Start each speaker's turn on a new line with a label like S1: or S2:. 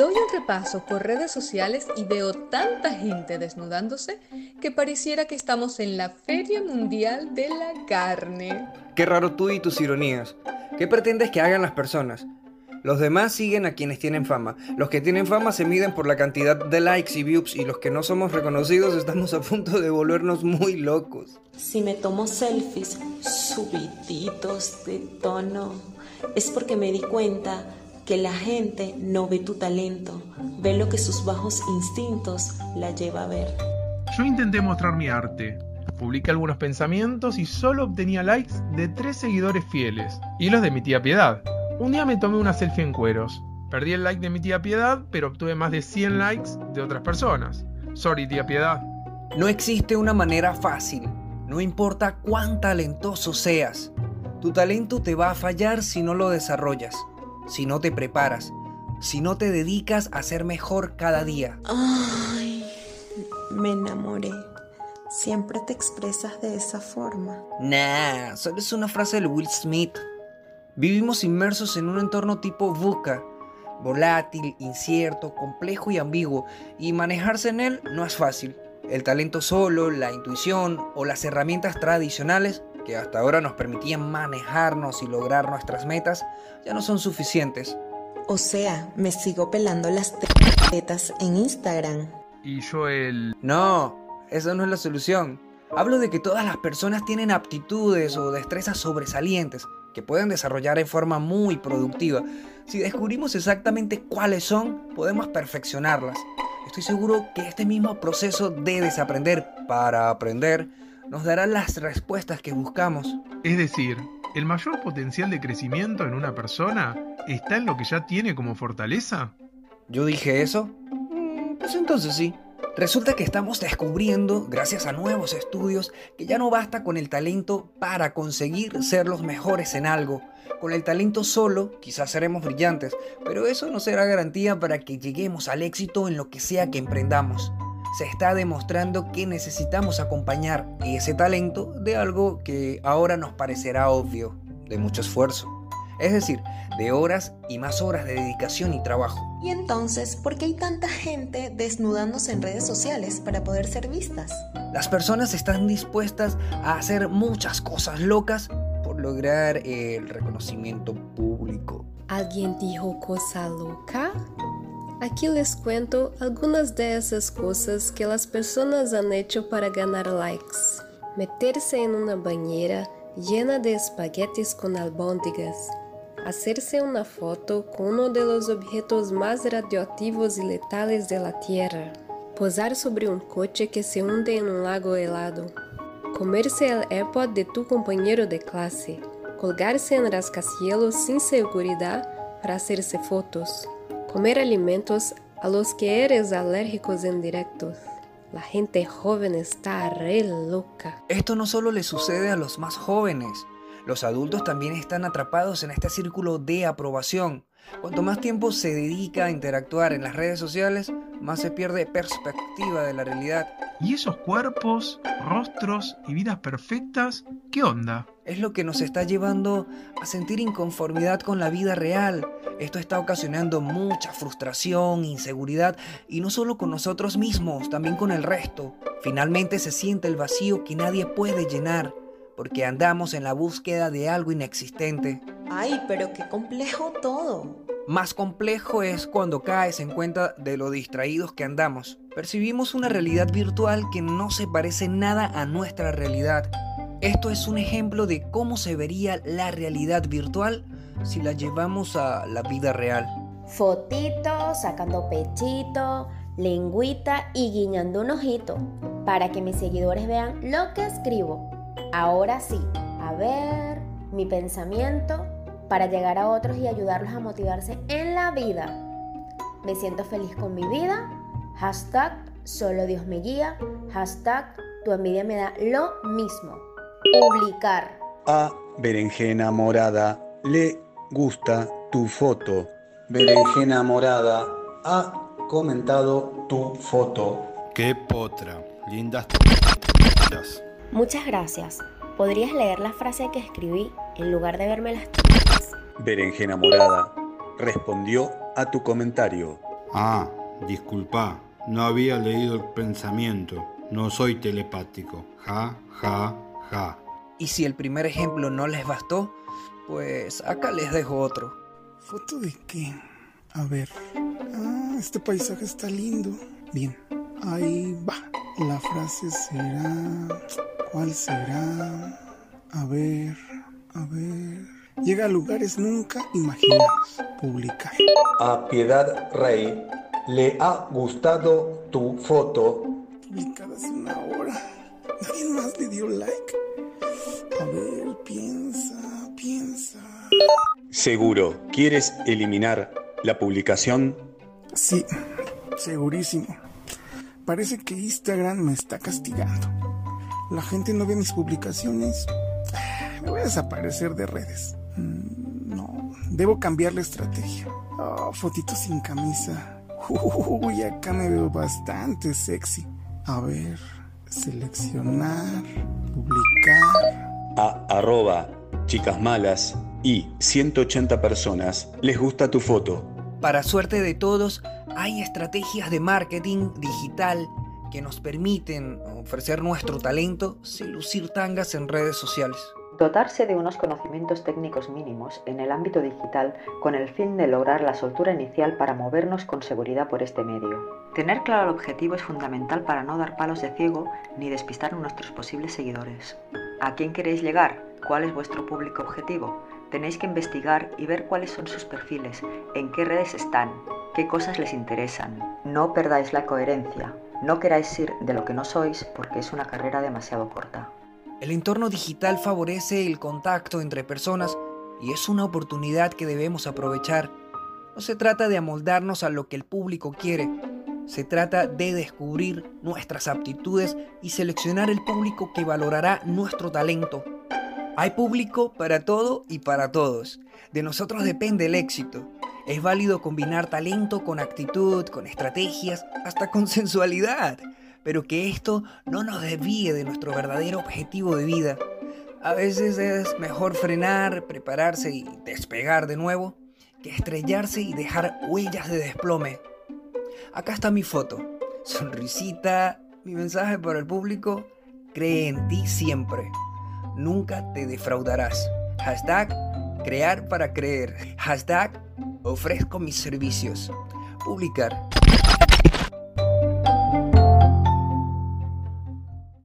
S1: Doy un repaso por redes sociales y veo tanta gente desnudándose que pareciera que estamos en la Feria Mundial de la Carne.
S2: Qué raro tú y tus ironías. ¿Qué pretendes que hagan las personas? Los demás siguen a quienes tienen fama. Los que tienen fama se miden por la cantidad de likes y views y los que no somos reconocidos estamos a punto de volvernos muy locos.
S3: Si me tomo selfies subiditos de tono, es porque me di cuenta que la gente no ve tu talento, ve lo que sus bajos instintos la lleva a ver.
S4: Yo intenté mostrar mi arte. Publiqué algunos pensamientos y solo obtenía likes de tres seguidores fieles y los de mi tía Piedad. Un día me tomé una selfie en cueros. Perdí el like de mi tía Piedad, pero obtuve más de 100 likes de otras personas. Sorry, tía Piedad.
S2: No existe una manera fácil. No importa cuán talentoso seas. Tu talento te va a fallar si no lo desarrollas, si no te preparas, si no te dedicas a ser mejor cada día.
S3: Ay, me enamoré. Siempre te expresas de esa forma.
S2: Nah, solo es una frase de Will Smith. Vivimos inmersos en un entorno tipo VUCA, volátil, incierto, complejo y ambiguo, y manejarse en él no es fácil. El talento solo, la intuición o las herramientas tradicionales que hasta ahora nos permitían manejarnos y lograr nuestras metas ya no son suficientes.
S3: O sea, me sigo pelando las tetas en Instagram.
S4: Y yo el...
S2: No, esa no es la solución. Hablo de que todas las personas tienen aptitudes o destrezas sobresalientes que pueden desarrollar en forma muy productiva. Si descubrimos exactamente cuáles son, podemos perfeccionarlas. Estoy seguro que este mismo proceso de desaprender para aprender nos dará las respuestas que buscamos.
S4: Es decir, ¿el mayor potencial de crecimiento en una persona está en lo que ya tiene como fortaleza?
S2: ¿Yo dije eso? Mm, Pues entonces sí. Resulta que estamos descubriendo, gracias a nuevos estudios, que ya no basta con el talento para conseguir ser los mejores en algo. Con el talento solo, quizás seremos brillantes, pero eso no será garantía para que lleguemos al éxito en lo que sea que emprendamos. Se está demostrando que necesitamos acompañar ese talento de algo que ahora nos parecerá obvio, de mucho esfuerzo. Es decir, de horas y más horas de dedicación y trabajo.
S3: Y entonces, ¿por qué hay tanta gente desnudándose en redes sociales para poder ser vistas?
S2: Las personas están dispuestas a hacer muchas cosas locas por lograr el reconocimiento público.
S5: ¿Alguien dijo cosa loca? Aquí les cuento algunas de esas cosas que las personas han hecho para ganar likes. Meterse en una bañera llena de espaguetis con albóndigas. Hacerse una foto con uno de los objetos más radioactivos y letales de la Tierra. Posar sobre un coche que se hunde en un lago helado. Comerse el AirPod de tu compañero de clase. Colgarse en rascacielos sin seguridad para hacerse fotos. Comer alimentos a los que eres alérgicos en directos. La gente joven está re loca.
S2: Esto no solo le sucede a los más jóvenes, los adultos también están atrapados en este círculo de aprobación. Cuanto más tiempo se dedica a interactuar en las redes sociales, más se pierde perspectiva de la realidad.
S4: ¿Y esos cuerpos, rostros y vidas perfectas? ¿Qué onda?
S2: Es lo que nos está llevando a sentir inconformidad con la vida real. Esto está ocasionando mucha frustración, inseguridad, y no solo con nosotros mismos, también con el resto. Finalmente se siente el vacío que nadie puede llenar, porque andamos en la búsqueda de algo inexistente.
S3: Ay, pero qué complejo todo.
S2: Más complejo es cuando caes en cuenta de lo distraídos que andamos. Percibimos una realidad virtual que no se parece nada a nuestra realidad. Esto es un ejemplo de cómo se vería la realidad virtual si la llevamos a la vida real.
S6: Fotito, sacando pechito, lengüita y guiñando un ojito para que mis seguidores vean lo que escribo. Ahora sí, a ver mi pensamiento para llegar a otros y ayudarlos a motivarse en la vida. Me siento feliz con mi vida. Hashtag solo Dios me guía. Hashtag tu envidia me da lo mismo. Publicar.
S7: A Berenjena Morada le gusta tu foto. Berenjena Morada ha comentado tu foto.
S8: Qué potra, lindas.
S6: Muchas gracias. ¿Podrías leer la frase que escribí en lugar de verme las tetas?
S7: Berenjena Morada respondió a tu comentario.
S8: Ah, disculpa, no había leído el pensamiento. No soy telepático. Ja, ja, ja.
S2: Y si el primer ejemplo no les bastó, pues acá les dejo otro.
S9: ¿Foto de qué? A ver. Ah, este paisaje está lindo. Bien, ahí va. La frase será... ¿Cuál será? A ver, a ver. Llega a lugares nunca imaginados. Publicar.
S7: A Piedad Rey le ha gustado tu foto.
S9: Publicada hace una hora. Nadie más le dio like. A ver, piensa, piensa.
S7: Seguro, ¿quieres eliminar la publicación?
S9: Sí, segurísimo. Parece que Instagram me está castigando. La gente no ve mis publicaciones. Me voy a desaparecer de redes. Mm, No, debo cambiar la estrategia. Oh, fotitos sin camisa. Uy, acá me veo bastante sexy. A ver, seleccionar, publicar.
S7: A arroba chicas malas y 180 personas les gusta tu foto.
S2: Para suerte de todos, hay estrategias de marketing digital que nos permiten ofrecer nuestro talento sin lucir tangas en redes sociales.
S10: Dotarse de unos conocimientos técnicos mínimos en el ámbito digital con el fin de lograr la soltura inicial para movernos con seguridad por este medio. Tener claro el objetivo es fundamental para no dar palos de ciego ni despistar a nuestros posibles seguidores. ¿A quién queréis llegar? ¿Cuál es vuestro público objetivo? Tenéis que investigar y ver cuáles son sus perfiles, en qué redes están, qué cosas les interesan. No perdáis la coherencia, no queráis ir de lo que no sois porque es una carrera demasiado corta.
S2: El entorno digital favorece el contacto entre personas y es una oportunidad que debemos aprovechar. No se trata de amoldarnos a lo que el público quiere, se trata de descubrir nuestras aptitudes y seleccionar el público que valorará nuestro talento. Hay público para todo y para todos. De nosotros depende el éxito. Es válido combinar talento con actitud, con estrategias, hasta con sensualidad pero que esto no nos desvíe de nuestro verdadero objetivo de vida. A veces es mejor frenar, prepararse y despegar de nuevo que estrellarse y dejar huellas de desplome. Acá está mi foto, sonrisita, mi mensaje para el público, cree en ti siempre, nunca te defraudarás. Hashtag crear para creer. Hashtag ofrezco mis servicios. Publicar